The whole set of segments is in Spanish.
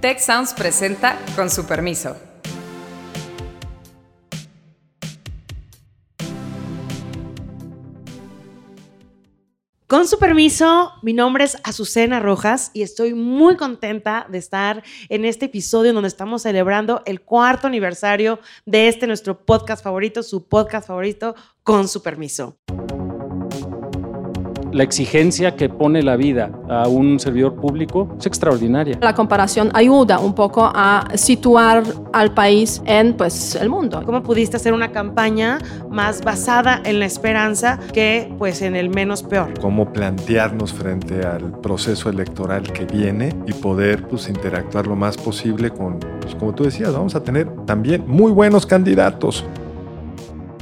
Tech Sounds presenta con su permiso. Con su permiso, mi nombre es Azucena Rojas y estoy muy contenta de estar en este episodio donde estamos celebrando el cuarto aniversario de este nuestro podcast favorito, su podcast favorito, Con su permiso la exigencia que pone la vida a un servidor público es extraordinaria. La comparación ayuda un poco a situar al país en pues el mundo. ¿Cómo pudiste hacer una campaña más basada en la esperanza que pues en el menos peor? Cómo plantearnos frente al proceso electoral que viene y poder pues interactuar lo más posible con, pues, como tú decías, vamos a tener también muy buenos candidatos.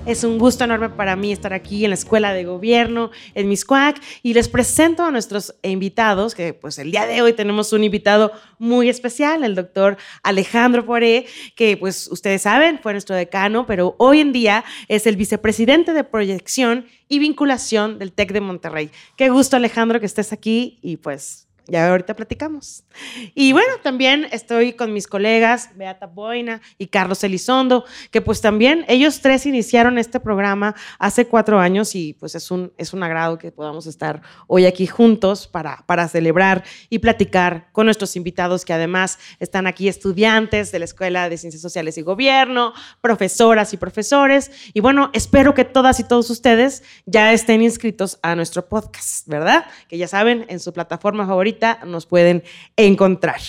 Es un gusto enorme para mí estar aquí en la Escuela de Gobierno, en Miscuac, y les presento a nuestros invitados, que pues el día de hoy tenemos un invitado muy especial, el doctor Alejandro Poré, que pues ustedes saben, fue nuestro decano, pero hoy en día es el vicepresidente de proyección y vinculación del TEC de Monterrey. Qué gusto Alejandro que estés aquí y pues ya ahorita platicamos. Y bueno, también estoy con mis colegas Beata Boina y Carlos Elizondo, que pues también ellos tres iniciaron este programa hace cuatro años y pues es un, es un agrado que podamos estar hoy aquí juntos para, para celebrar y platicar con nuestros invitados que además están aquí estudiantes de la Escuela de Ciencias Sociales y Gobierno, profesoras y profesores. Y bueno, espero que todas y todos ustedes ya estén inscritos a nuestro podcast, ¿verdad? Que ya saben, en su plataforma favorita nos pueden encontrar.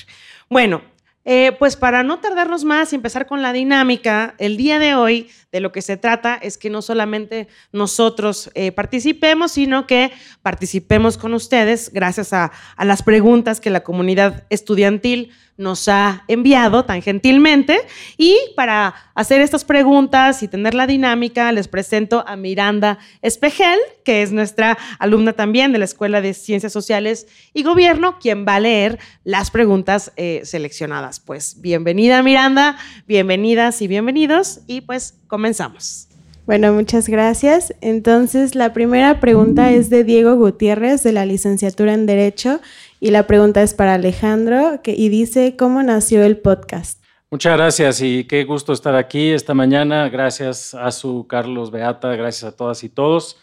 Bueno, eh, pues para no tardarnos más y empezar con la dinámica, el día de hoy de lo que se trata es que no solamente nosotros eh, participemos, sino que participemos con ustedes gracias a las preguntas que la comunidad estudiantil nos ha enviado tan gentilmente. Y para hacer estas preguntas y tener la dinámica, les presento a Miranda Espejel, que es nuestra alumna también de la Escuela de Ciencias Sociales y Gobierno, quien va a leer las preguntas eh, seleccionadas. Pues bienvenida Miranda, bienvenidas y bienvenidos y pues comenzamos. Bueno, muchas gracias. Entonces, la primera pregunta es de Diego Gutiérrez, de la licenciatura en Derecho, y la pregunta es para Alejandro, y dice, ¿cómo nació el podcast? Muchas gracias y qué gusto estar aquí esta mañana. Gracias a su Carlos Beata, gracias a todas y todos.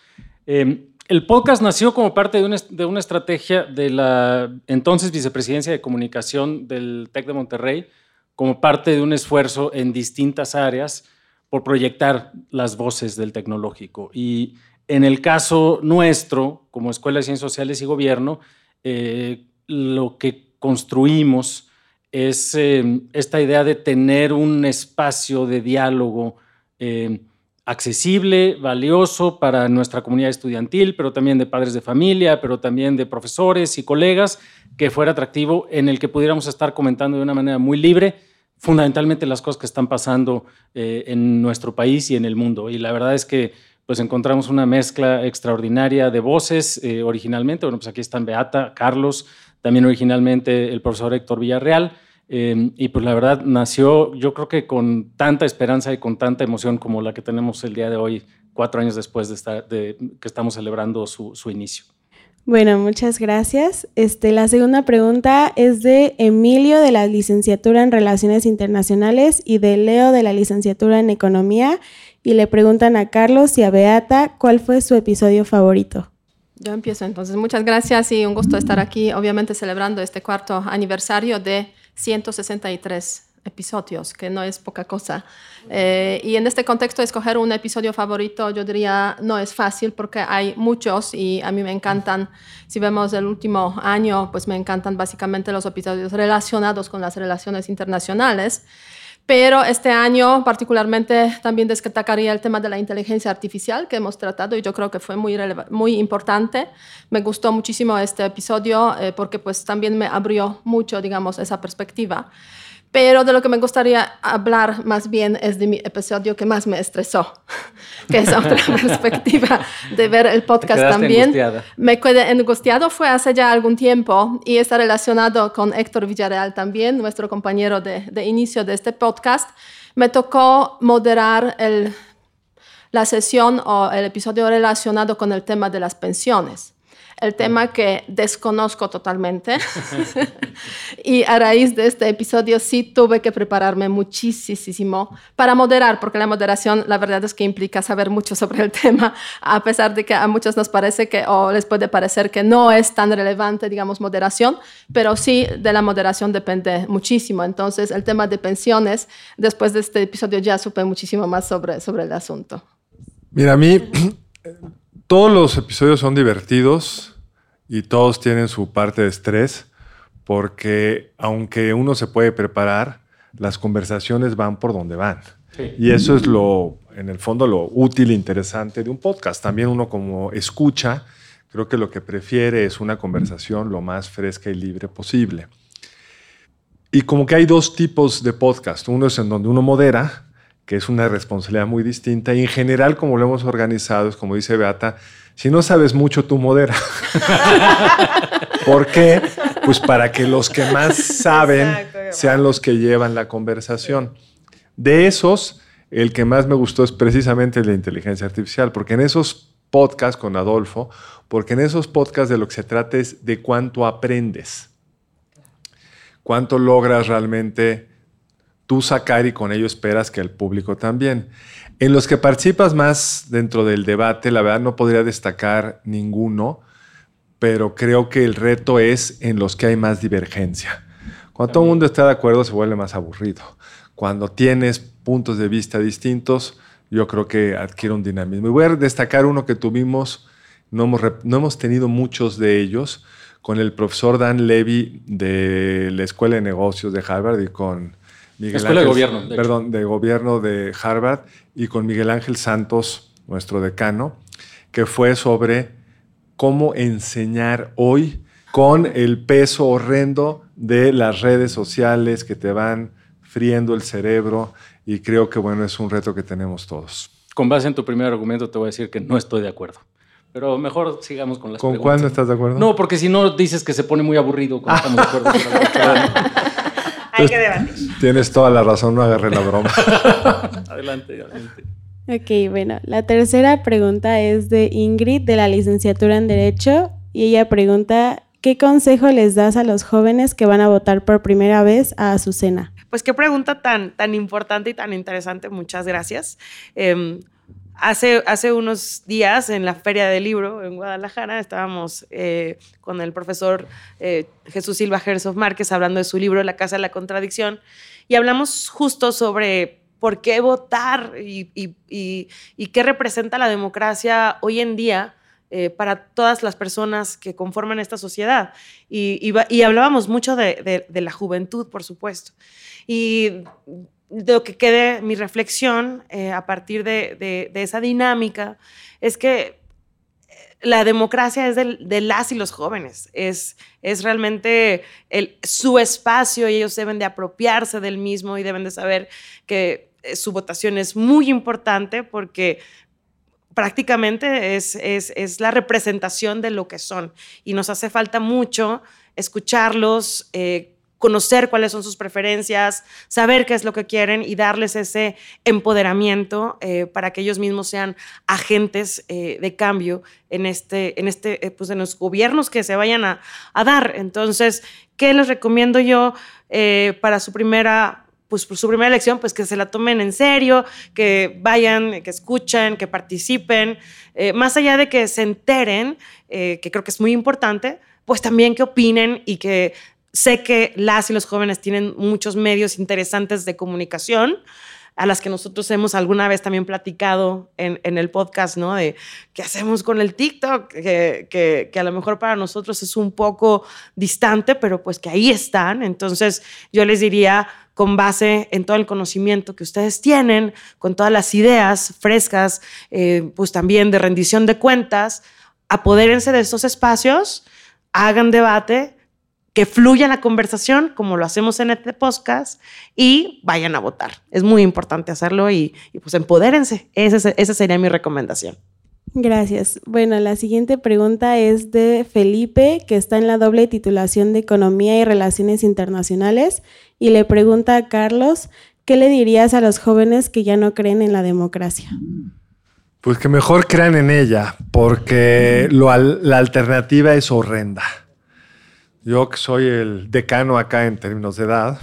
Em, el podcast nació como parte de una, de una, estrategia de la entonces vicepresidencia de comunicación del TEC de Monterrey, como parte de un esfuerzo en distintas áreas por proyectar las voces del tecnológico. Y en el caso nuestro, como Escuela de Ciencias Sociales y Gobierno, eh, lo que construimos es eh, esta idea de tener un espacio de diálogo eh, accesible, valioso para nuestra comunidad estudiantil, pero también de padres de familia, pero también de profesores y colegas, que fuera atractivo, en el que pudiéramos estar comentando de una manera muy libre fundamentalmente las cosas que están pasando en nuestro país y en el mundo. Y la verdad es que pues encontramos una mezcla extraordinaria de voces eh, originalmente. Bueno, pues aquí están Beata, Carlos, también originalmente el profesor Héctor Villarreal. Eh, y pues la verdad nació yo creo que con tanta esperanza y con tanta emoción como la que tenemos el día de hoy, cuatro años después de, estar, de que estamos celebrando su, su inicio. Bueno, muchas gracias. Este, la segunda pregunta es de Emilio de la licenciatura en Relaciones Internacionales y de Leo de la licenciatura en Economía y le preguntan a Carlos y a Beata cuál fue su episodio favorito. Yo empiezo entonces. Muchas gracias y un gusto estar aquí, obviamente celebrando este cuarto aniversario de 163 episodios, que no es poca cosa. Eh, y en este contexto, escoger un episodio favorito, yo diría, no es fácil porque hay muchos y a mí me encantan, si vemos el último año, pues me encantan básicamente los episodios relacionados con las relaciones internacionales. Pero este año particularmente también destacaría el tema de la inteligencia artificial que hemos tratado y yo creo que fue muy, muy importante. Me gustó muchísimo este episodio eh, porque pues también me abrió mucho, digamos, esa perspectiva. Pero de lo que me gustaría hablar más bien es de mi episodio que más me estresó, que es otra perspectiva de ver el podcast también. Angustiada. Me quedé angustiado, fue hace ya algún tiempo y está relacionado con Héctor Villarreal también, nuestro compañero de, de inicio de este podcast. Me tocó moderar el, la sesión o el episodio relacionado con el tema de las pensiones. El tema que desconozco totalmente. y a raíz de este episodio sí tuve que prepararme muchísimo para moderar, porque la moderación la verdad es que implica saber mucho sobre el tema, a pesar de que a muchos nos parece que, o les puede parecer que no es tan relevante, digamos, moderación, pero sí de la moderación depende muchísimo. Entonces, el tema de pensiones, después de este episodio ya supe muchísimo más sobre, sobre el asunto. Mira, a mí todos los episodios son divertidos y todos tienen su parte de estrés, porque aunque uno se puede preparar, las conversaciones van por donde van. Y eso es lo, en el fondo, lo útil e interesante de un podcast. También uno como escucha, creo que lo que prefiere es una conversación lo más fresca y libre posible. Y como que hay dos tipos de podcast. Uno es en donde uno modera, que es una responsabilidad muy distinta. Y en general, como lo hemos organizado, es como dice Beata, si no sabes mucho, tú modera. ¿Por qué? Pues para que los que más saben sean los que llevan la conversación. De esos, el que más me gustó es precisamente el de inteligencia artificial, porque en esos podcasts con Adolfo, porque en esos podcasts de lo que se trata es de cuánto aprendes, cuánto logras realmente tú sacar y con ello esperas que el público también. En los que participas más dentro del debate, la verdad no podría destacar ninguno, pero creo que el reto es en los que hay más divergencia. Cuando todo el mundo está de acuerdo se vuelve más aburrido. Cuando tienes puntos de vista distintos, yo creo que adquiere un dinamismo. Y voy a destacar uno que tuvimos, no hemos, no hemos tenido muchos de ellos, con el profesor Dan Levy de la Escuela de Negocios de Harvard y con Miguel Escuela de Gobierno. perdón, de Gobierno de Harvard y con Miguel Ángel Santos, nuestro decano, que fue sobre cómo enseñar hoy con el peso horrendo de las redes sociales que te van friendo el cerebro y creo que bueno, es un reto que tenemos todos. Con base en tu primer argumento te voy a decir que no estoy de acuerdo. Pero mejor sigamos con las ¿Con cuál no estás de acuerdo? No, porque si no dices que se pone muy aburrido cuando estamos de acuerdo. Hay que debatir. Tienes toda la razón, no agarré la broma. adelante, adelante. Ok, bueno, la tercera pregunta es de Ingrid de la licenciatura en Derecho y ella pregunta, ¿qué consejo les das a los jóvenes que van a votar por primera vez a Azucena? Pues qué pregunta tan, tan importante y tan interesante, muchas gracias. Em, Hace, hace unos días en la Feria del Libro en Guadalajara estábamos eh, con el profesor eh, Jesús Silva Herzog Márquez hablando de su libro La Casa de la Contradicción y hablamos justo sobre por qué votar y, qué representa la democracia hoy en día eh, para todas las personas que conforman esta sociedad. Y, hablábamos mucho de, de, la juventud, por supuesto. Y de lo que quede mi reflexión eh, a partir de, esa dinámica es que eh, la democracia es de, las y los jóvenes, es, es realmente su espacio y ellos deben de apropiarse del mismo y deben de saber que eh, su votación es muy importante porque prácticamente es, es, es la representación de lo que son. Y nos hace falta mucho escucharlos, conocer cuáles son sus preferencias, saber qué es lo que quieren y darles ese empoderamiento eh, para que ellos mismos sean agentes eh, de cambio en, este, en, este, eh, pues en los gobiernos que se vayan a, dar. Entonces, ¿qué les recomiendo yo para su primera pues su primera elección, pues que se la tomen en serio, que vayan, que escuchen, que participen, más allá de que se enteren, que creo que es muy importante, pues también que opinen y que Sé que las y los jóvenes tienen muchos medios interesantes de comunicación a las que nosotros hemos alguna vez también platicado en, el podcast, ¿no? De qué hacemos con el TikTok, que, a lo mejor para nosotros es un poco distante, pero pues que ahí están. Entonces yo les diría, con base en todo el conocimiento que ustedes tienen, con todas las ideas frescas, eh, pues también de rendición de cuentas, apodérense de estos espacios, hagan debate que fluya la conversación como lo hacemos en este podcast y vayan a votar. Es muy importante hacerlo y, pues empodérense. Esa, esa sería mi recomendación. Gracias. Bueno, la siguiente pregunta es de Felipe, que está en la doble titulación de Economía y Relaciones Internacionales, y le pregunta a Carlos, ¿qué le dirías a los jóvenes que ya no creen en la democracia? Pues que mejor crean en ella, porque la alternativa es horrenda. Yo que soy el decano acá en términos de edad,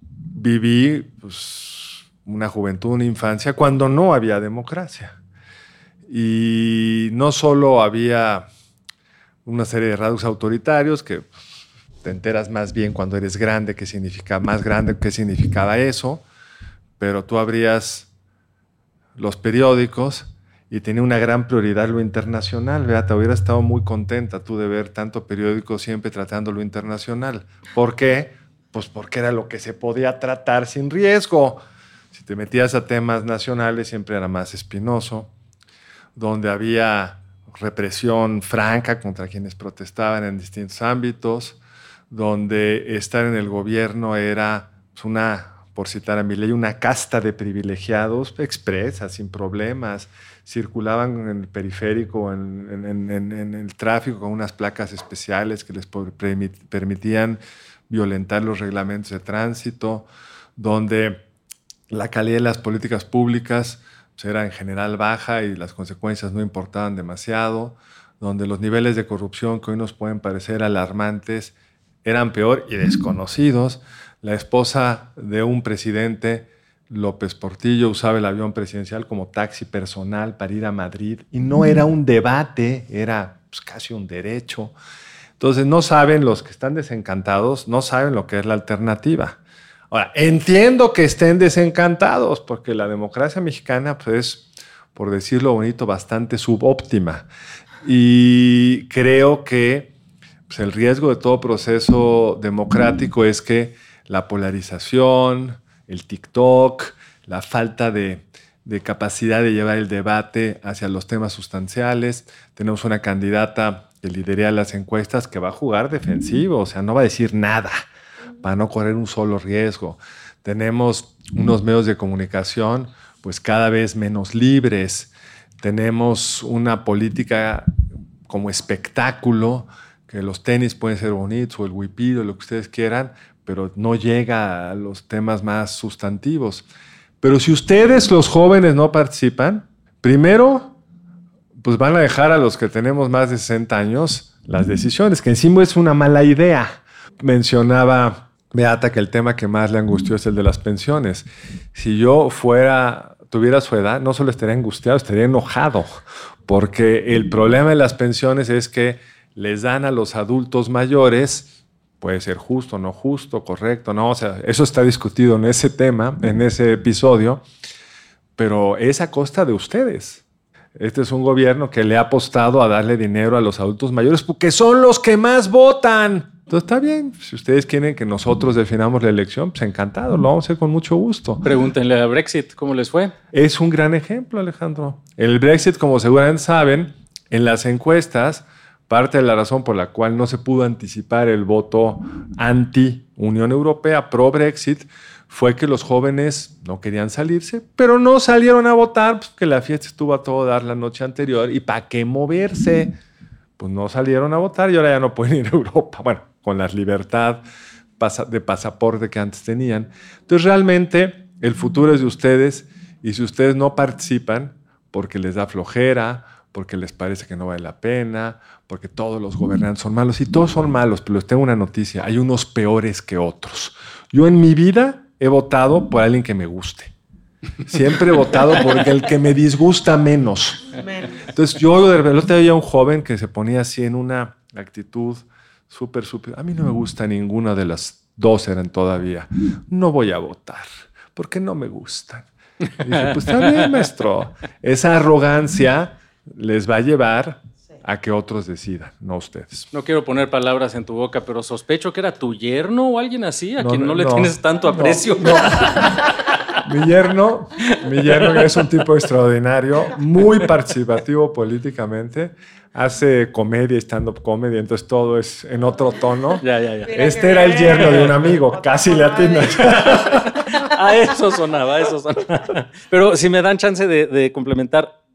viví pues, una juventud, una infancia cuando no había democracia. Y no solo había una serie de rasgos autoritarios que te enteras más bien cuando eres grande qué significa más grande qué significaba eso, pero tú abrías los periódicos y tenía una gran prioridad lo internacional. Te hubiera estado muy contenta tú de ver tanto periódico siempre tratando lo internacional. ¿Por qué? Pues porque era lo que se podía tratar sin riesgo. Si te metías a temas nacionales siempre era más espinoso, donde había represión franca contra quienes protestaban en distintos ámbitos, donde estar en el gobierno era pues, una, por citar a mi ley, una casta de privilegiados expresas, sin problemas, circulaban en el periférico, en, en, el tráfico con unas placas especiales que les permitían violentar los reglamentos de tránsito, donde la calidad de las políticas públicas pues, era en general baja y las consecuencias no importaban demasiado, donde los niveles de corrupción que hoy nos pueden parecer alarmantes eran peor y desconocidos. La esposa de un presidente, López Portillo, usaba el avión presidencial como taxi personal para ir a Madrid y no era un debate, era pues, casi un derecho. Entonces no saben, los que están desencantados, no saben lo que es la alternativa. Ahora, entiendo que estén desencantados porque la democracia mexicana pues, es, por decirlo bonito, bastante subóptima. Y creo que pues, el riesgo de todo proceso democrático es que la polarización, el TikTok, la falta de, capacidad de llevar el debate hacia los temas sustanciales. Tenemos una candidata que liderea las encuestas que va a jugar defensivo, o sea, no va a decir nada para no correr un solo riesgo. Tenemos unos medios de comunicación pues cada vez menos libres. Tenemos una política como espectáculo, que los tenis pueden ser bonitos o el huipido, lo que ustedes quieran, pero no llega a los temas más sustantivos. Pero si ustedes, los jóvenes, no participan, primero pues van a dejar a los que tenemos más de 60 años las decisiones, que encima es una mala idea. Mencionaba Beata que el tema que más le angustió es el de las pensiones. Si yo fuera, tuviera su edad, no solo estaría angustiado, estaría enojado, porque el problema de las pensiones es que les dan a los adultos mayores, puede ser justo, no justo, correcto, no, o sea, eso está discutido en ese tema, en ese episodio, pero es a costa de ustedes. Este es un gobierno que le ha apostado a darle dinero a los adultos mayores porque son los que más votan. Entonces está bien, si ustedes quieren que nosotros definamos la elección, pues encantado, lo vamos a hacer con mucho gusto. Pregúntenle a Brexit, ¿cómo les fue? Es un gran ejemplo, Alejandro. El Brexit, como seguramente saben, en las encuestas, parte de la razón por la cual no se pudo anticipar el voto anti-Unión Europea, pro-Brexit, fue que los jóvenes no querían salirse, pero no salieron a votar, pues que la fiesta estuvo a todo dar la noche anterior y para qué moverse. Pues no salieron a votar y ahora ya no pueden ir a Europa, bueno, con la libertad de pasaporte que antes tenían. Entonces realmente el futuro es de ustedes y si ustedes no participan porque les da flojera, porque les parece que no vale la pena, porque todos los gobernantes son malos y todos son malos, pero les tengo una noticia, hay unos peores que otros. Yo en mi vida he votado por alguien que me guste. Siempre he votado por el que me disgusta menos. Entonces yo de repente había un joven que se ponía así en una actitud súper, súper... A mí no me gusta ninguna de las dos eran todavía. No voy a votar porque no me gustan. Y dije, pues está bien, maestro. Esa arrogancia les va a llevar a que otros decidan, no ustedes. No quiero poner palabras en tu boca, pero sospecho que era tu yerno o alguien así, a quien no, le tienes tanto aprecio. mi yerno, mi yerno es un tipo extraordinario, muy participativo políticamente, hace comedia, stand-up comedy, entonces todo es en otro tono. Ya, ya, ya. Este era el yerno de un amigo, casi le atinas. a eso sonaba, a eso sonaba. Pero si me dan chance de complementar,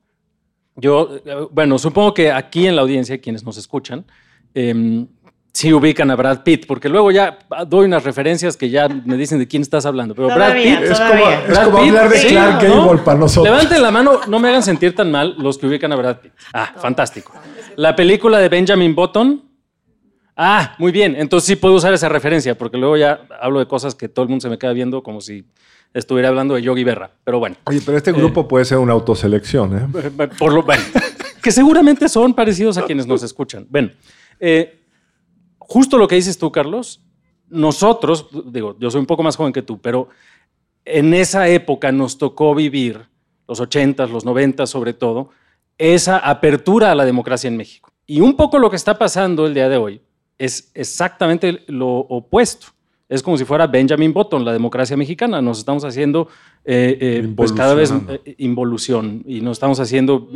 yo, bueno, supongo que aquí en la audiencia, quienes nos escuchan, em, sí ubican a Brad Pitt, porque luego ya doy unas referencias que ya me dicen de quién estás hablando. Pero Brad Pitt Es como, Todavía. es Brad como Pitt, hablar de sí, Clark ¿no? Gable para nosotros. Levanten la mano, no me hagan sentir tan mal los que ubican a Brad Pitt. Ah, fantástico. La película de Benjamin Button. Ah, muy bien. Entonces sí puedo usar esa referencia, porque luego ya hablo de cosas que todo el mundo se me queda viendo como si estuviera hablando de Yogi Berra. Pero bueno, Oye, pero este grupo puede ser una autoselección, ¿eh? eh, por lo bueno, que seguramente son parecidos a quienes nos escuchan. Bueno, eh, justo lo que dices tú, Carlos, nosotros, digo, yo soy un poco más joven que tú, pero en esa época nos tocó vivir, los 80s, los 90 sobre todo, esa apertura a la democracia en México. Y un poco lo que está pasando el día de hoy es exactamente lo opuesto. Es como si fuera Benjamin Button, la democracia mexicana. Nos estamos haciendo eh, eh, pues cada vez eh, involución y nos estamos haciendo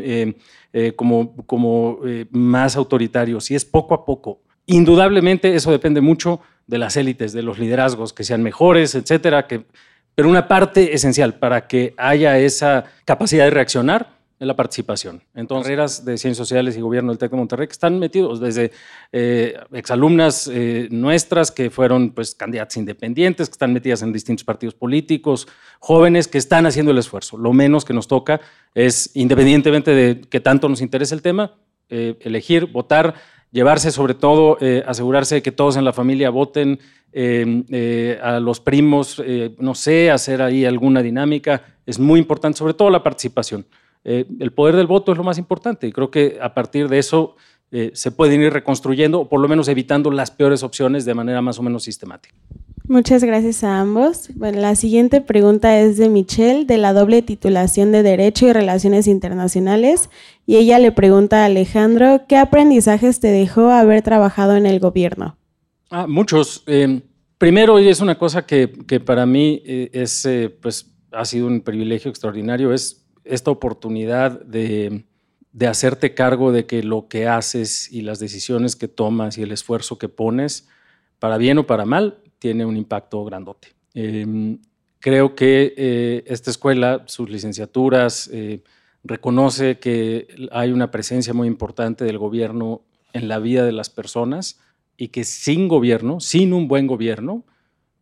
como, como más autoritarios. Y es poco a poco. Indudablemente eso depende mucho de las élites, de los liderazgos, que sean mejores, etcétera. Que, pero una parte esencial para que haya esa capacidad de reaccionar es la participación. Entonces, carreras de Ciencias Sociales y Gobierno del TEC de Monterrey que están metidos desde eh, exalumnas eh, nuestras que fueron pues, candidatas independientes, que están metidas en distintos partidos políticos, jóvenes que están haciendo el esfuerzo. Lo menos que nos toca es, independientemente de que tanto nos interese el tema, eh, elegir, votar, llevarse sobre todo, asegurarse de que todos en la familia voten, eh, a los primos, no sé, hacer ahí alguna dinámica. Es muy importante, sobre todo la participación. Eh, el poder del voto es lo más importante y creo que a partir de eso eh, se pueden ir reconstruyendo o por lo menos evitando las peores opciones de manera más o menos sistemática. Muchas gracias a ambos. Bueno, la siguiente pregunta es de Michelle, de la doble titulación de Derecho y Relaciones Internacionales. Y ella le pregunta a Alejandro, ¿qué aprendizajes te dejó haber trabajado en el gobierno? Ah, muchos. Eh, primero, y es una cosa que, que para mí eh, es, pues, ha sido un privilegio extraordinario, es esta oportunidad de, de hacerte cargo de que lo que haces y las decisiones que tomas y el esfuerzo que pones, para bien o para mal, tiene un impacto grandote. Eh, creo que eh, esta escuela, sus licenciaturas, eh, reconoce que hay una presencia muy importante del gobierno en la vida de las personas y que sin gobierno, sin un buen gobierno,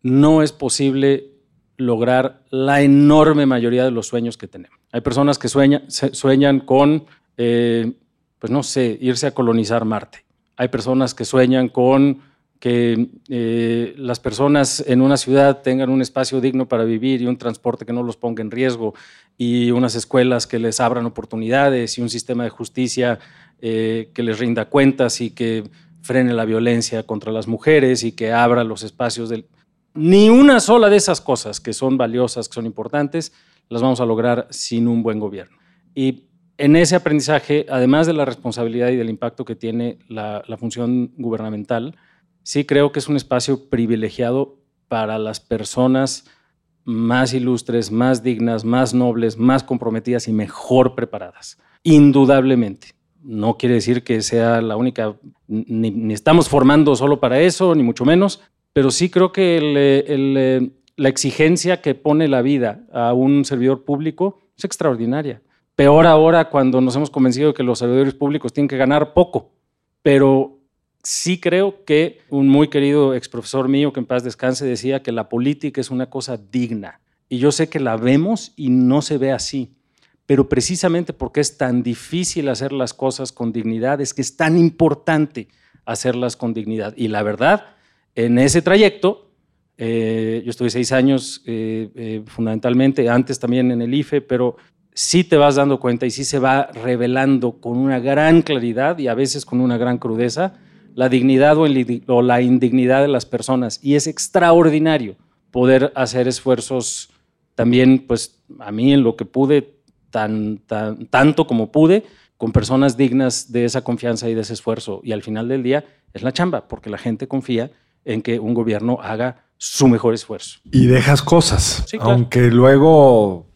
no es posible lograr la enorme mayoría de los sueños que tenemos. Hay personas que sueñan, con, eh, pues no sé, irse a colonizar Marte. Hay personas que sueñan con que eh, las personas en una ciudad tengan un espacio digno para vivir y un transporte que no los ponga en riesgo y unas escuelas que les abran oportunidades y un sistema de justicia eh, que les rinda cuentas y que frene la violencia contra las mujeres y que abra los espacios del... Ni una sola de esas cosas que son valiosas, que son importantes, las vamos a lograr sin un buen gobierno. Y en ese aprendizaje, además de la responsabilidad y del impacto que tiene la, función gubernamental, sí creo que es un espacio privilegiado para las personas más ilustres, más dignas, más nobles, más comprometidas y mejor preparadas. Indudablemente. No quiere decir que sea la única, ni, ni estamos formando solo para eso, ni mucho menos, pero sí creo que eh, eh, la exigencia que pone la vida a un servidor público es extraordinaria. Peor ahora cuando nos hemos convencido de que los servidores públicos tienen que ganar poco, pero sí creo que un muy querido ex profesor mío, que en paz descanse, decía que la política es una cosa digna. Y yo sé que la vemos y no se ve así, pero precisamente porque es tan difícil hacer las cosas con dignidad, es que es tan importante hacerlas con dignidad. Y la verdad, en ese trayecto, eh, yo estuve seis años eh, eh, fundamentalmente, antes también en el IFE, pero sí te vas dando cuenta y sí se va revelando con una gran claridad y a veces con una gran crudeza la dignidad o, o la indignidad de las personas. Y es extraordinario poder hacer esfuerzos también, pues a mí en lo que pude, tan, tan, tanto como pude, con personas dignas de esa confianza y de ese esfuerzo. Y al final del día es la chamba, porque la gente confía en que un gobierno haga su mejor esfuerzo. Y dejas cosas, Sí, claro. aunque luego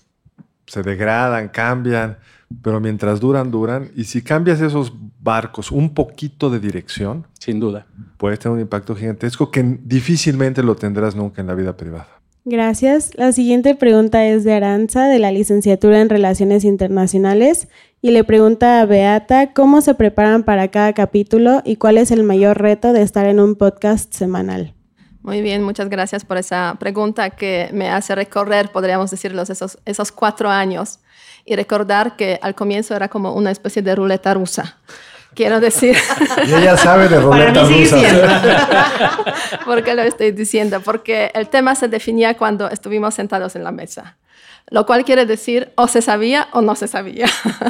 se degradan, cambian, pero mientras duran, duran. Y si cambias esos barcos un poquito de dirección, Sin duda. puedes tener un impacto gigantesco que difícilmente lo tendrás nunca en la vida privada. Gracias. La siguiente pregunta es de Aranza, de la licenciatura en Relaciones Internacionales, y le pregunta a Beata cómo se preparan para cada capítulo y cuál es el mayor reto de estar en un podcast semanal. Muy bien, muchas gracias por esa pregunta que me hace recorrer, podríamos decirlo, esos, esos cuatro años y recordar que al comienzo era como una especie de ruleta rusa. Quiero decir. Y ella sabe de ruleta rusa. ¿Por qué lo estoy diciendo? Porque el tema se definía cuando estuvimos sentados en la mesa, lo cual quiere decir o se sabía o no se sabía.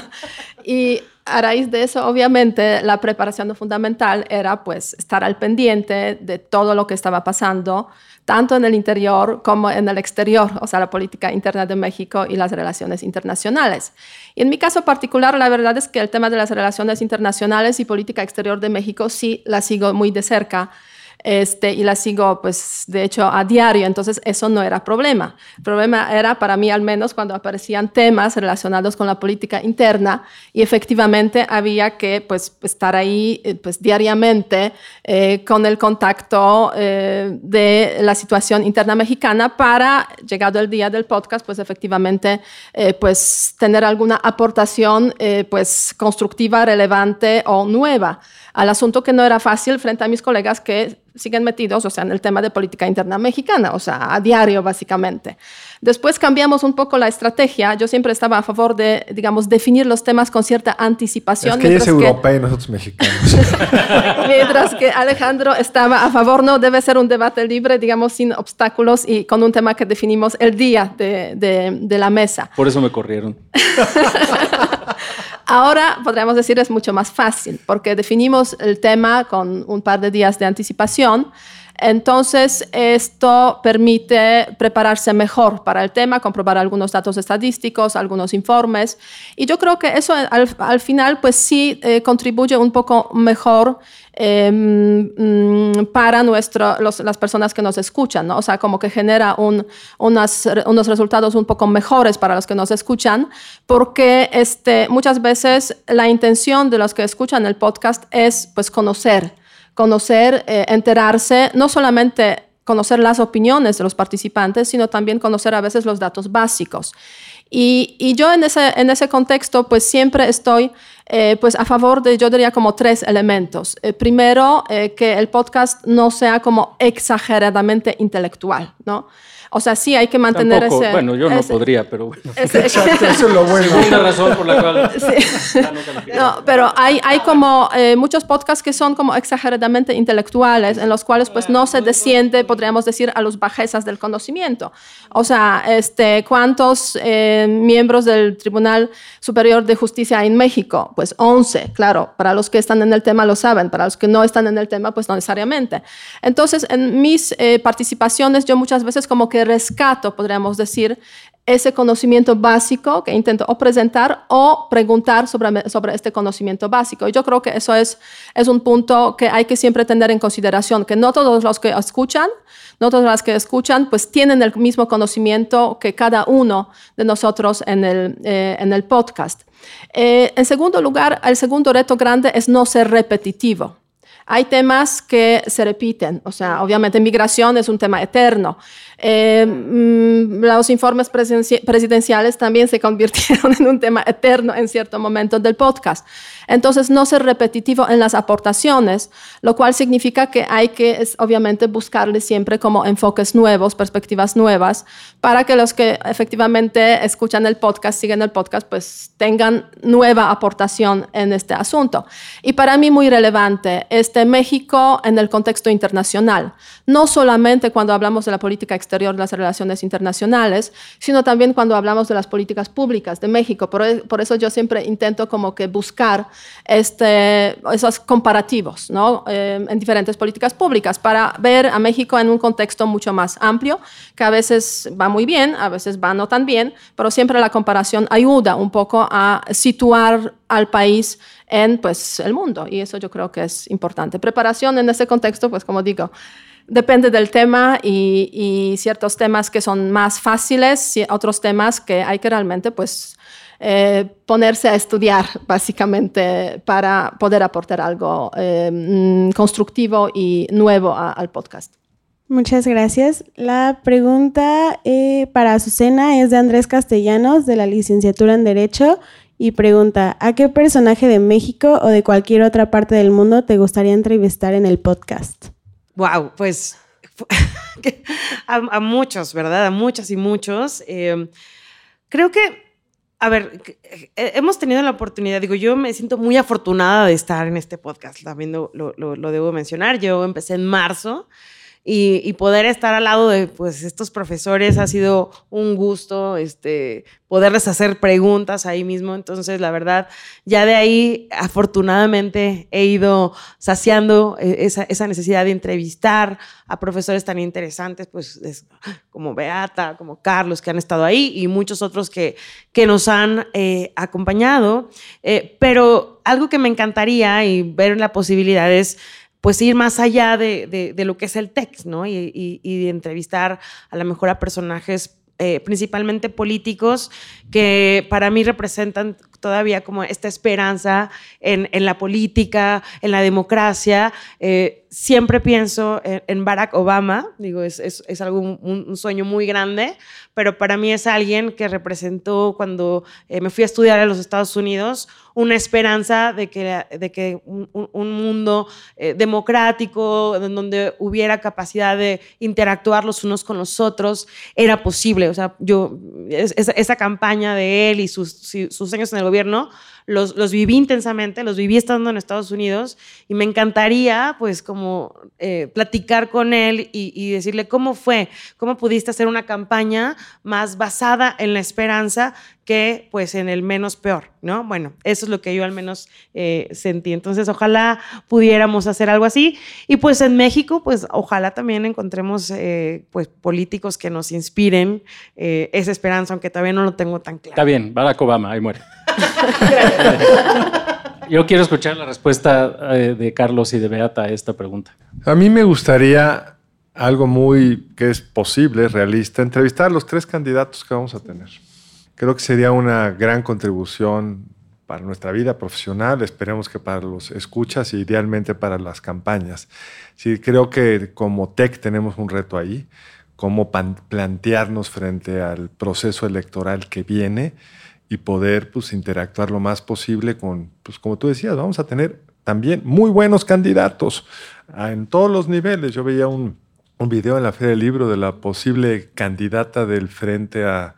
y a raíz de eso, obviamente, la preparación fundamental era pues estar al pendiente de todo lo que estaba pasando, tanto en el interior como en el exterior, o sea, la política interna de México y las relaciones internacionales. Y en mi caso particular, la verdad es que el tema de las relaciones internacionales y política exterior de México sí la sigo muy de cerca este, y la sigo, pues, de hecho, a diario, entonces eso no era problema. Problema era, para mí al menos, cuando aparecían temas relacionados con la política interna y efectivamente había que, pues, estar ahí, eh, pues, diariamente eh, con el contacto eh, de la situación interna mexicana para, llegado el día del podcast, pues, efectivamente, pues, tener alguna aportación, pues, constructiva, relevante o nueva al asunto que no era fácil frente a mis colegas que siguen metidos, o sea, en el tema de política interna mexicana, o sea, a diario básicamente. Después cambiamos un poco la estrategia. Yo siempre estaba a favor de, digamos, definir los temas con cierta anticipación. Es que ella es europea y nosotros mexicanos. mientras que Alejandro estaba a favor, no, debe ser un debate libre, digamos, sin obstáculos y con un tema que definimos el día de, de, de la mesa. Por eso me corrieron. Ahora podríamos decir es mucho más fácil porque definimos el tema con un par de días de anticipación. Entonces, esto permite prepararse mejor para el tema, comprobar algunos datos estadísticos, algunos informes. Y yo creo que eso al, final, pues sí, eh, contribuye un poco mejor Em, mm, para nuestro, las personas que nos escuchan, ¿no? O sea, como que genera un, unos resultados un poco mejores para los que nos escuchan, porque este, muchas veces la intención de los que escuchan el podcast es pues conocer, conocer, eh, enterarse, no solamente conocer las opiniones de los participantes, sino también conocer a veces los datos básicos. Y, y yo en ese, en ese contexto, pues siempre estoy eh, pues a favor de, yo diría, como tres elementos. Eh, primero, eh, que el podcast no sea como exageradamente intelectual, ¿no? O sea, sí hay que mantener ese... Bueno, yo no podría, pero bueno. Exacto, eso es lo bueno. Razón por la cual... Sí. no, pero hay, hay como muchos podcasts que son como exageradamente intelectuales, en los cuales pues no se desciende, podríamos decir, a los bajezas del conocimiento. O sea, este, ¿cuántos miembros del Tribunal Superior de Justicia en México? pues 11, claro, para los que están en el tema lo saben, para los que no están en el tema, pues no necesariamente. Entonces, en mis eh, participaciones yo muchas veces como que rescato, podríamos decir, ese conocimiento básico que intento presentar o preguntar sobre, sobre este conocimiento básico. Y yo creo que eso es, es un punto que hay que siempre tener en consideración, que no todos los que escuchan no todas las que escuchan, pues tienen el mismo conocimiento que cada uno de nosotros en el, eh, en el podcast. Eh, en segundo lugar, el segundo reto grande es no ser repetitivo. Hay temas que se repiten, o sea, obviamente migración es un tema eterno. Eh, mm, los informes presidenciales también se convirtieron en un tema eterno en cierto momento del podcast. Entonces, no ser repetitivo en las aportaciones, lo cual significa que hay que, obviamente, buscarle siempre como enfoques nuevos, perspectivas nuevas, para que los que efectivamente escuchan el podcast, siguen el podcast, pues tengan nueva aportación en este asunto. Y para mí muy relevante, este México en el contexto internacional, no solamente cuando hablamos de la política exterior de las relaciones internacionales, sino también cuando hablamos de las políticas públicas de México. Por, por eso yo siempre intento como que buscar este, esos comparativos ¿no? Eh, en diferentes políticas públicas para ver a México en un contexto mucho más amplio, que a veces va muy bien, a veces va no tan bien, pero siempre la comparación ayuda un poco a situar al país en pues, el mundo y eso yo creo que es importante. Preparación en ese contexto, pues como digo, depende del tema y, y, ciertos temas que son más fáciles y otros temas que hay que realmente pues eh, ponerse a estudiar básicamente para poder aportar algo eh, mm, constructivo y nuevo al podcast. Muchas gracias. La pregunta eh, para Azucena es de Andrés Castellanos, de la licenciatura en Derecho, y pregunta, ¿a qué personaje de México o de cualquier otra parte del mundo te gustaría entrevistar en el podcast? Wow, pues a, muchos, ¿verdad? A muchas y muchos. Eh, creo que a ver, eh, hemos tenido la oportunidad, digo, yo me siento muy afortunada de estar en este podcast, también lo, lo, debo mencionar. Yo empecé en marzo y, poder estar al lado de pues, estos profesores ha sido un gusto, este, poderles hacer preguntas ahí mismo. Entonces, la verdad, ya de ahí, afortunadamente, he ido saciando eh, esa, esa necesidad de entrevistar a profesores tan interesantes, pues como Beata, como Carlos, que han estado ahí, y muchos otros que, que nos han eh, acompañado. Eh, pero algo que me encantaría y ver la posibilidad es pues ir más allá de, lo que es el text, ¿no? Y, y, de entrevistar a lo mejor a personajes eh, principalmente políticos, que para mí representan todavía como esta esperanza en, la política, en la democracia. Eh, siempre pienso en, Barack Obama, digo, es, es, algo, un, sueño muy grande, pero para mí es alguien que representó cuando eh, me fui a estudiar a los Estados Unidos una esperanza de que, de que un, mundo eh, democrático, en donde hubiera capacidad de interactuar los unos con los otros, era posible. O sea, yo, esa, campaña de él y sus, sus años en el gobierno, los, los, viví intensamente, los viví estando en Estados Unidos y me encantaría pues como eh, platicar con él y, y, decirle cómo fue, cómo pudiste hacer una campaña más basada en la esperanza que pues en el menos peor, ¿no? Bueno, eso es lo que yo al menos eh, sentí. Entonces, ojalá pudiéramos hacer algo así. Y pues en México, pues ojalá también encontremos eh, pues políticos que nos inspiren esa esperanza, aunque todavía no lo tengo tan claro. Está bien, Barack Obama, ahí muere. yo quiero escuchar la respuesta de Carlos y de Beata a esta pregunta. A mí me gustaría algo muy que es posible, realista, entrevistar a los tres candidatos que vamos a tener. Creo que sería una gran contribución para nuestra vida profesional, esperemos que para los escuchas y idealmente para las campañas. Sí, creo que como TEC tenemos un reto ahí, cómo plantearnos frente al proceso electoral que viene y poder pues, interactuar lo más posible con, pues como tú decías, vamos a tener también muy buenos candidatos ah, en todos los niveles. Yo veía un, un video en la Feria del Libro de la posible candidata del frente a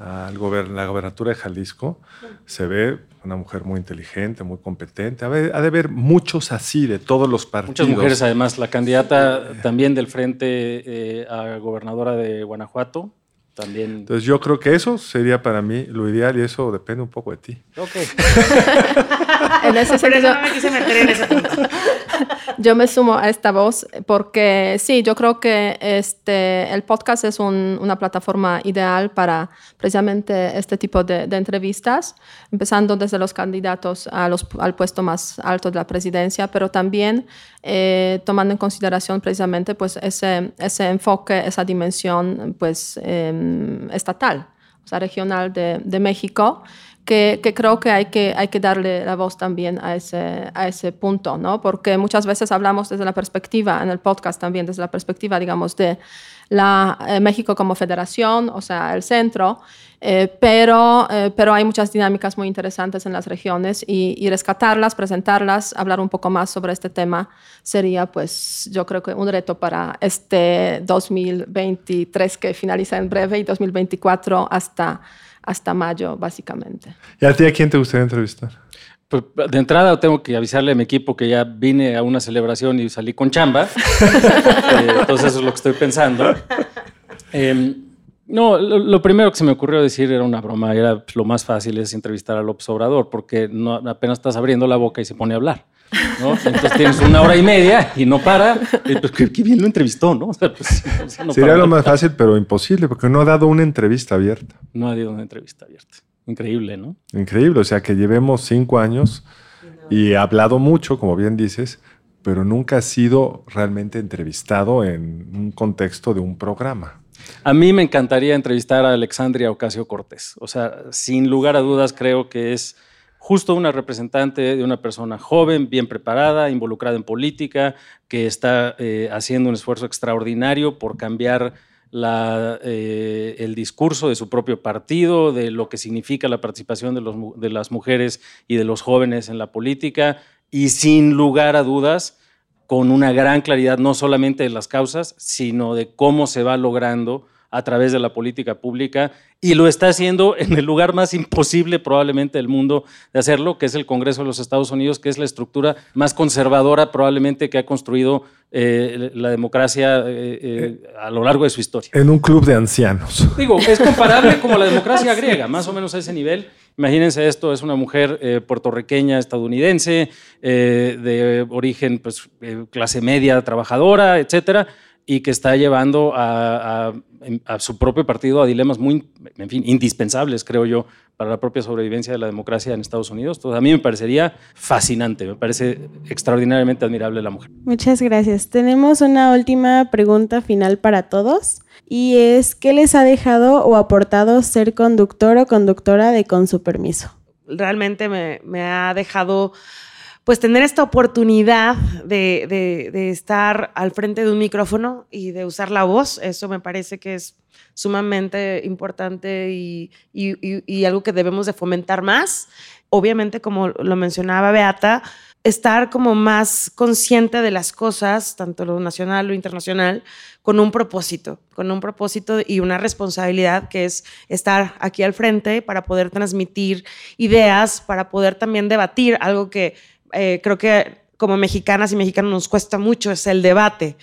a la gobernatura de Jalisco, se ve una mujer muy inteligente, muy competente. Ha de, haber muchos así de todos los partidos. Muchas mujeres, además. La candidata también del frente eh, a gobernadora de Guanajuato, también. Entonces yo creo que eso sería para mí lo ideal y eso depende un poco de ti. Ok. en ese sentido, no me quise meter en ese punto. yo me sumo a esta voz porque sí, yo creo que este, el podcast es una plataforma ideal para precisamente este tipo de, entrevistas, empezando desde los candidatos a los, al puesto más alto de la presidencia, pero también eh, tomando en consideración precisamente pues, ese, ese enfoque, esa dimensión pues, em, estatal, o sea, regional de, de México que, creo que hay, que hay que darle la voz también a ese, a ese punto, ¿no? Porque muchas veces hablamos desde la perspectiva, en el podcast también, desde la perspectiva, digamos, de la, eh, México como federación, o sea, el centro, eh, pero, eh, pero hay muchas dinámicas muy interesantes en las regiones y, y, rescatarlas, presentarlas, hablar un poco más sobre este tema sería, pues, yo creo que un reto para este 2023 que finaliza en breve y 2024 hasta hasta mayo, básicamente. ¿Y a ti a quién te gustaría entrevistar? Pues de entrada tengo que avisarle a mi equipo que ya vine a una celebración y salí con chamba. Eh, entonces eso es lo que estoy pensando. Em, no, lo, primero que se me ocurrió decir era una broma, era pues, lo más fácil es entrevistar al López Obrador, porque no, apenas estás abriendo la boca y se pone a hablar. Entonces tienes una hora y media y no para. pues, qué, bien lo entrevistó, ¿no? Pues, Sería lo más fácil, pero imposible, porque no ha dado una entrevista abierta. No ha dado una entrevista abierta. Increíble, ¿no? Increíble, o sea que llevemos cinco años y ha hablado mucho, como bien dices, pero nunca ha sido realmente entrevistado en un contexto de un programa. A mí me encantaría entrevistar a Alexandria Ocasio Cortés. O sea, sin lugar a dudas creo que es justo una representante de una persona joven, bien preparada, involucrada en política, que está eh, haciendo un esfuerzo extraordinario por cambiar eh, el discurso de su propio partido, de lo que significa la participación de, las mujeres y de los jóvenes en la política, y sin lugar a dudas, con una gran claridad no solamente de las causas, sino de cómo se va logrando a través de la política pública y lo está haciendo en el lugar más imposible probablemente del mundo de hacerlo, que es el Congreso de los Estados Unidos, que es la estructura más conservadora probablemente que ha construido eh, la democracia eh, eh, a lo largo de su historia. En un club de ancianos. Digo, es comparable como la democracia griega, más o menos a ese nivel. Imagínense esto, es una mujer puertorriqueña estadounidense, de origen, pues, clase media, trabajadora, etcétera y que está llevando a, su propio partido a dilemas muy, en fin, indispensables, creo yo, para la propia sobrevivencia de la democracia en Estados Unidos. Entonces, a mí me parecería fascinante, me parece extraordinariamente admirable la mujer. Muchas gracias. Tenemos una última pregunta final para todos y es, ¿qué les ha dejado o aportado ser conductor o conductora de Con su permiso? Realmente me, me ha dejado pues tener esta oportunidad de, estar al frente de un micrófono y de usar la voz, eso me parece que es sumamente importante y, algo que debemos de fomentar más. Obviamente, como lo mencionaba Beata, estar como más consciente de las cosas, tanto lo nacional, lo internacional, con un propósito, con un propósito y una responsabilidad que es estar aquí al frente para poder transmitir ideas, para poder también debatir algo que eh, creo que como mexicanas y mexicanos nos cuesta mucho, es el debate.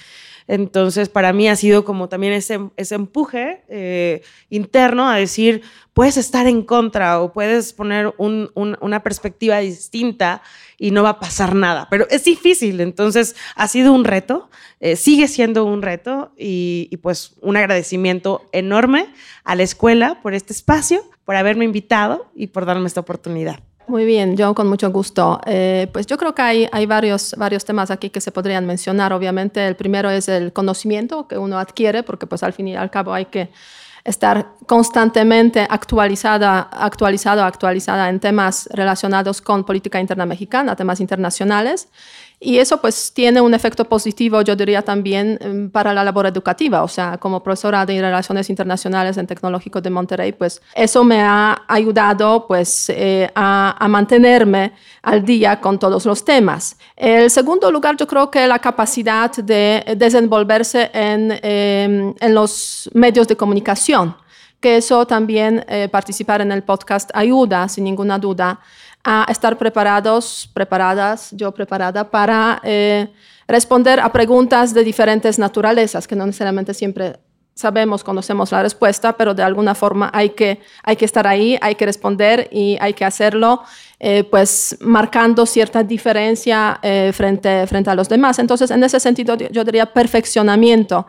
Entonces, para mí ha sido como también ese, ese empuje eh, interno a decir, puedes estar en contra o puedes poner una perspectiva distinta y no va a pasar nada. Pero es difícil, entonces ha sido un reto, eh, sigue siendo un reto y, y pues un agradecimiento enorme a la escuela por este espacio, por haberme invitado y por darme esta oportunidad. Muy bien, yo con mucho gusto. Eh, pues yo creo que hay, varios, varios temas aquí que se podrían mencionar. Obviamente el primero es el conocimiento que uno adquiere, porque pues al fin y al cabo hay que estar constantemente actualizada, actualizado, actualizada en temas relacionados con política interna mexicana, temas internacionales. Y eso pues tiene un efecto positivo, yo diría también, em, para la labor educativa. O sea, como profesora de Relaciones Internacionales en Tecnológico de Monterrey, pues eso me ha ayudado pues eh, a, mantenerme al día con todos los temas. El segundo lugar, yo creo que la capacidad de desenvolverse en, em, en los medios de comunicación que eso también eh, participar en el podcast ayuda, sin ninguna duda, a estar preparados, preparadas, yo preparada para eh, responder a preguntas de diferentes naturalezas, que no necesariamente siempre sabemos, conocemos la respuesta, pero de alguna forma hay que, hay que estar ahí, hay que responder y hay que hacerlo, eh, pues marcando cierta diferencia eh, frente, frente a los demás. Entonces, en ese sentido, yo diría perfeccionamiento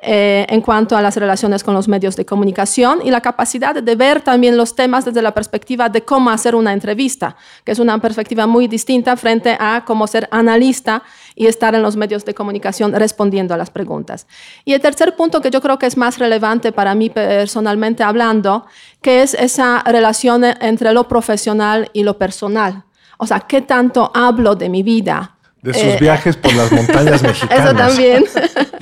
eh, en cuanto a las relaciones con los medios de comunicación y la capacidad de ver también los temas desde la perspectiva de cómo hacer una entrevista, que es una perspectiva muy distinta frente a cómo ser analista y estar en los medios de comunicación respondiendo a las preguntas. Y el tercer punto que yo creo que es más relevante para mí personalmente hablando, que es esa relación entre lo profesional y lo personal. O sea, ¿qué tanto hablo de mi vida? De sus eh, viajes por las montañas mexicanas. Eso también.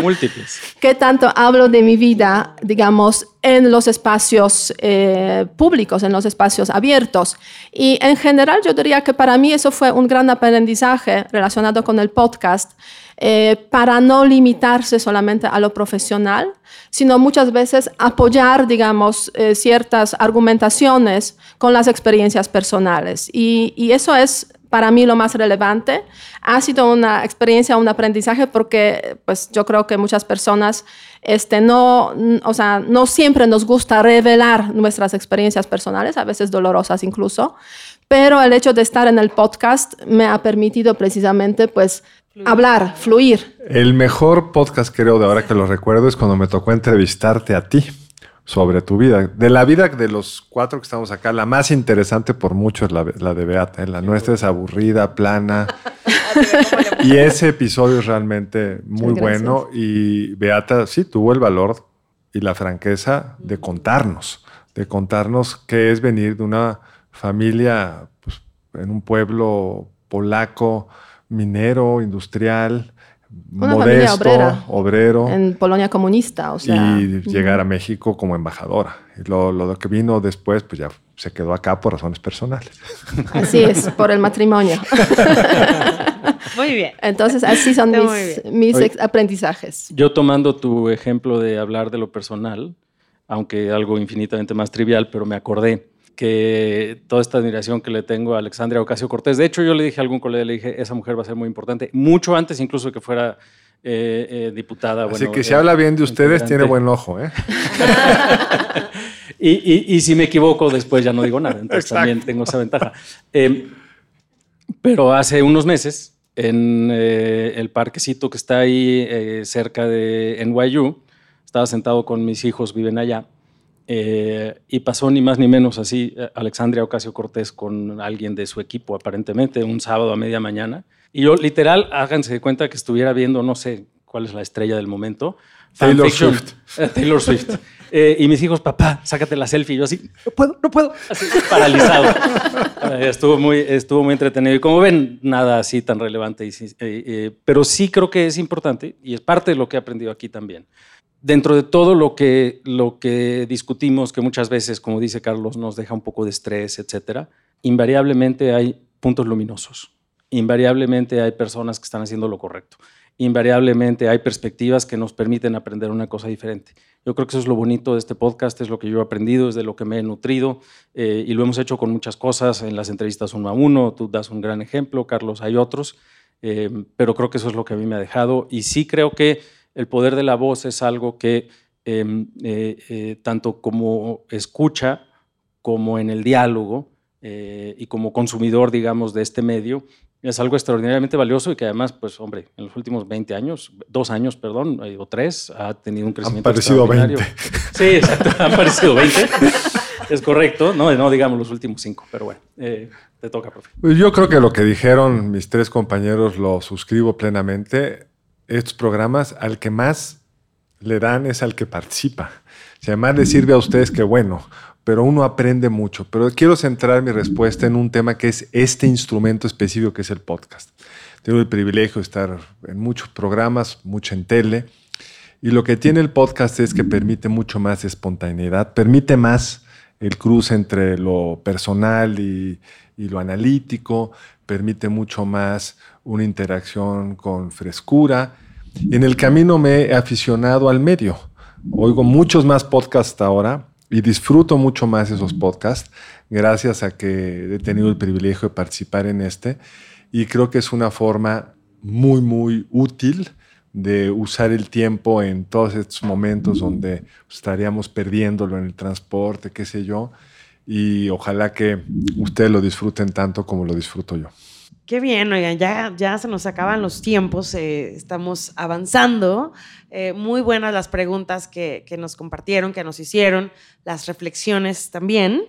Múltiples. ¿Qué tanto hablo de mi vida, digamos, en los espacios eh, públicos, en los espacios abiertos? Y en general yo diría que para mí eso fue un gran aprendizaje relacionado con el podcast, eh, para no limitarse solamente a lo profesional, sino muchas veces apoyar, digamos, ciertas argumentaciones con las experiencias personales. Y, y eso es para mí lo más relevante. Ha sido una experiencia, un aprendizaje, porque pues, yo creo que muchas personas este, no, o sea, no siempre nos gusta revelar nuestras experiencias personales, a veces dolorosas incluso, pero el hecho de estar en el podcast me ha permitido precisamente pues, hablar, fluir. El mejor podcast, creo, de ahora que lo recuerdo, es cuando me tocó entrevistarte a ti sobre tu vida. De la vida de los cuatro que estamos acá, la más interesante por mucho es la, de Beata. ¿eh? La nuestra es aburrida, plana. y ese episodio es realmente muy bueno. Y Beata sí tuvo el valor y la franqueza de contarnos, de contarnos qué es venir de una familia pues, en un pueblo polaco, minero, industrial, Una familia modesto, obrera. obrero, En Polonia comunista, o sea. y llegar a México como embajadora. Y lo, lo que vino después, pues ya se quedó acá por razones personales. Así es, por el matrimonio. Muy bien. Entonces, así son Está mis, mis Oye. aprendizajes. Yo tomando tu ejemplo de hablar de lo personal, aunque algo infinitamente más trivial, pero me acordé que toda esta admiración que le tengo a Alexandria Ocasio Cortés, de hecho yo le dije a algún colega, le dije, esa mujer va a ser muy importante, mucho antes incluso que fuera eh, eh, diputada. Así bueno, que si eh, habla bien de ustedes, tiene buen ojo. ¿eh? Y, y- y si me equivoco, después ya no digo nada. Entonces también tengo esa ventaja. Eh, pero hace unos meses, en el parquecito que está ahí cerca de NYU, estaba sentado con mis hijos, viven allá, eh, y pasó ni más ni menos así eh, Alexandria Ocasio Cortés con alguien de su equipo, aparentemente, un sábado a media mañana. Y yo, literal, háganse de cuenta que estuviera viendo, no sé cuál es la estrella del momento. Taylor fanfiction. Swift. Eh, Taylor Swift. Eh, y mis hijos, papá, sácate la selfie. Y yo así, no puedo, no puedo. Así, paralizado. Eh, estuvo, muy, estuvo muy entretenido. Y como ven, nada así tan relevante. Y eh, pero sí creo que es importante y es parte de lo que he aprendido aquí también. Dentro de todo lo que, discutimos, que muchas veces, como dice Carlos, nos deja un poco de estrés, etcétera, invariablemente hay puntos luminosos. Invariablemente hay personas que están haciendo lo correcto. Invariablemente hay perspectivas que nos permiten aprender una cosa diferente. Yo creo que eso es lo bonito de este podcast, es lo que yo he aprendido, es de lo que me he nutrido eh, y lo hemos hecho con muchas cosas en las entrevistas uno a uno. Tú das un gran ejemplo, Carlos, hay otros, eh, pero creo que eso es lo que a mí me ha dejado y sí creo que el poder de la voz es algo que eh, eh, eh, tanto como escucha como en el diálogo eh, y como consumidor, digamos, de este medio, es algo extraordinariamente valioso y que además, pues, hombre, en los últimos 20 años, dos años, perdón, o tres, ha tenido un crecimiento parecido extraordinario. 20. Sí, exacto, han parecido 20. es correcto, no, no digamos los últimos cinco, pero bueno, eh, te toca, profe. Pues yo creo que lo que dijeron mis tres compañeros lo suscribo plenamente. Estos programas al que más le dan es al que participa. Si además le sirve a ustedes, que bueno, pero uno aprende mucho. Pero quiero centrar mi respuesta en un tema que es este instrumento específico que es el podcast. Tengo el privilegio de estar en muchos programas, mucho en tele. Y lo que tiene el podcast es que permite mucho más espontaneidad, permite más el cruce entre lo personal y, y lo analítico, permite mucho más una interacción con frescura. Y en el camino me he aficionado al medio. Oigo muchos más podcasts ahora y disfruto mucho más esos podcasts gracias a que he tenido el privilegio de participar en este. Y creo que es una forma muy, muy útil de usar el tiempo en todos estos momentos donde estaríamos perdiéndolo en el transporte, qué sé yo. Y ojalá que ustedes lo disfruten tanto como lo disfruto yo. Qué bien, oigan, ya, ya se nos acaban los tiempos, eh, estamos avanzando. Eh, muy buenas las preguntas que, que, nos compartieron, que nos hicieron, las reflexiones también.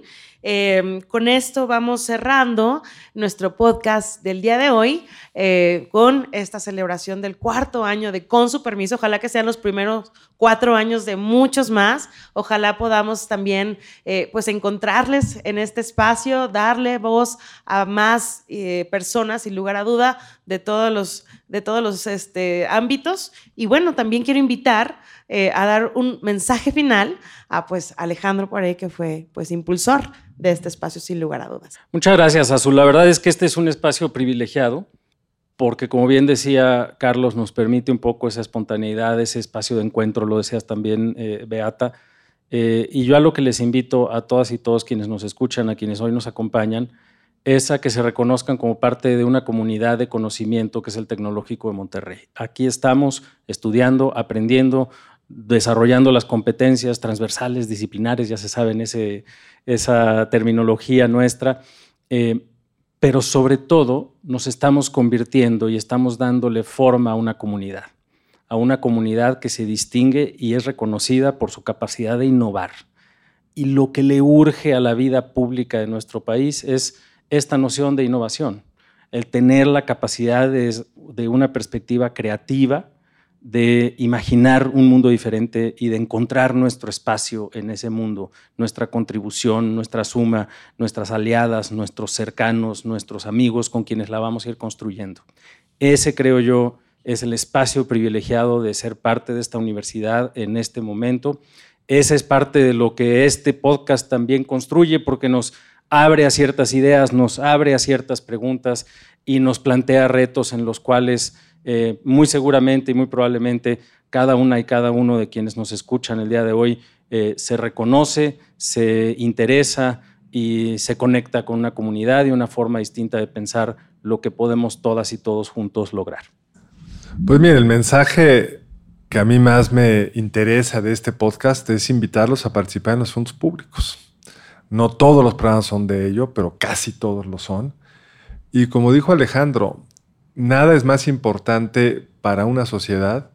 Eh, con esto vamos cerrando nuestro podcast del día de hoy eh, con esta celebración del cuarto año de Con su permiso. Ojalá que sean los primeros cuatro años de muchos más. Ojalá podamos también eh, pues encontrarles en este espacio, darle voz a más eh, personas, sin lugar a duda, de todos los, de todos los este, ámbitos. Y bueno, también quiero invitar eh, a dar un mensaje final a pues Alejandro Poré, que fue pues impulsor de este espacio, sin lugar a dudas. Muchas gracias, Azul. La verdad es que este es un espacio privilegiado porque como bien decía Carlos, nos permite un poco esa espontaneidad, ese espacio de encuentro, lo decías también, eh, Beata. Eh, y yo a lo que les invito a todas y todos quienes nos escuchan, a quienes hoy nos acompañan, es a que se reconozcan como parte de una comunidad de conocimiento que es el Tecnológico de Monterrey. Aquí estamos estudiando, aprendiendo, desarrollando las competencias transversales, disciplinares, ya se saben ese, esa terminología nuestra. Eh, pero sobre todo nos estamos convirtiendo y estamos dándole forma a una comunidad, a una comunidad que se distingue y es reconocida por su capacidad de innovar. Y lo que le urge a la vida pública de nuestro país es esta noción de innovación, el tener la capacidad de, una perspectiva creativa de imaginar un mundo diferente y de encontrar nuestro espacio en ese mundo, nuestra contribución, nuestra suma, nuestras aliadas, nuestros cercanos, nuestros amigos con quienes la vamos a ir construyendo. Ese creo yo es el espacio privilegiado de ser parte de esta universidad en este momento. Esa es parte de lo que este podcast también construye porque nos abre a ciertas ideas, nos abre a ciertas preguntas y nos plantea retos en los cuales eh, muy seguramente y muy probablemente cada una y cada uno de quienes nos escuchan el día de hoy eh, se reconoce, se interesa y se conecta con una comunidad y una forma distinta de pensar lo que podemos todas y todos juntos lograr. Pues miren, el mensaje que a mí más me interesa de este podcast es invitarlos a participar en los fondos públicos. No todos los programas son de ello, pero casi todos lo son. Y como dijo Alejandro, nada es más importante para una sociedad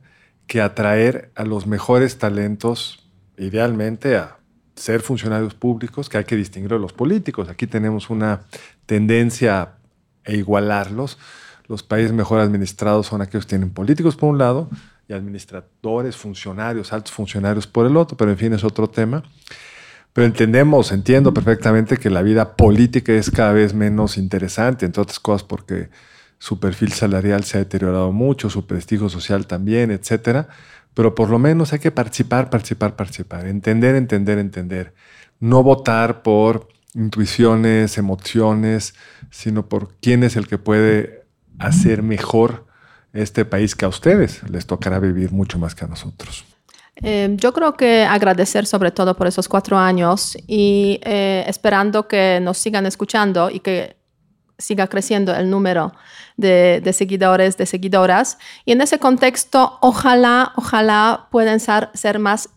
que atraer a los mejores talentos, idealmente a ser funcionarios públicos, que hay que distinguir de los políticos. Aquí tenemos una tendencia a igualarlos los países mejor administrados son aquellos que tienen políticos por un lado y administradores, funcionarios, altos funcionarios por el otro, pero en fin es otro tema. Pero entendemos, entiendo perfectamente que la vida política es cada vez menos interesante, entre otras cosas porque su perfil salarial se ha deteriorado mucho, su prestigio social también, etcétera. Pero por lo menos hay que participar, participar, participar, entender, entender, entender. No votar por intuiciones, emociones, sino por quién es el que puede hacer mejor este país que a ustedes les tocará vivir mucho más que a nosotros. Eh, yo creo que agradecer sobre todo por esos cuatro años y eh, esperando que nos sigan escuchando y que siga creciendo el número de, de, seguidores, de seguidoras. Y en ese contexto, ojalá, ojalá puedan ser, ser más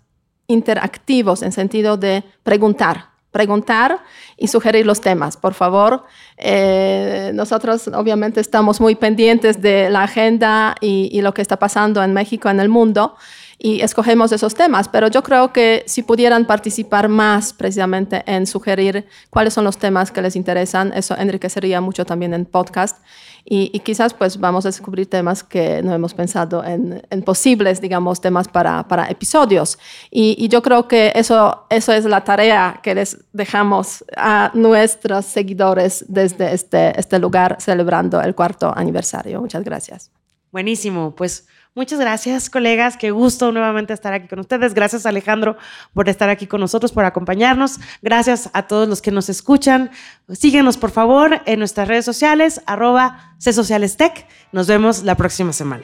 interactivos en sentido de preguntar, preguntar y sugerir los temas, por favor. Eh, nosotros obviamente estamos muy pendientes de la agenda y, y, lo que está pasando en México, en el mundo, y escogemos esos temas, pero yo creo que si pudieran participar más precisamente en sugerir cuáles son los temas que les interesan, eso enriquecería mucho también en podcast. Y, y quizás pues vamos a descubrir temas que no hemos pensado en, en posibles, digamos, temas para, para episodios. Y, y, yo creo que eso, eso es la tarea que les dejamos a nuestros seguidores desde este, este lugar celebrando el cuarto aniversario. Muchas gracias. Buenísimo, pues muchas gracias colegas, qué gusto nuevamente estar aquí con ustedes. Gracias Alejandro por estar aquí con nosotros, por acompañarnos. Gracias a todos los que nos escuchan. Síguenos por favor en nuestras redes sociales, arroba. Nos vemos la próxima semana.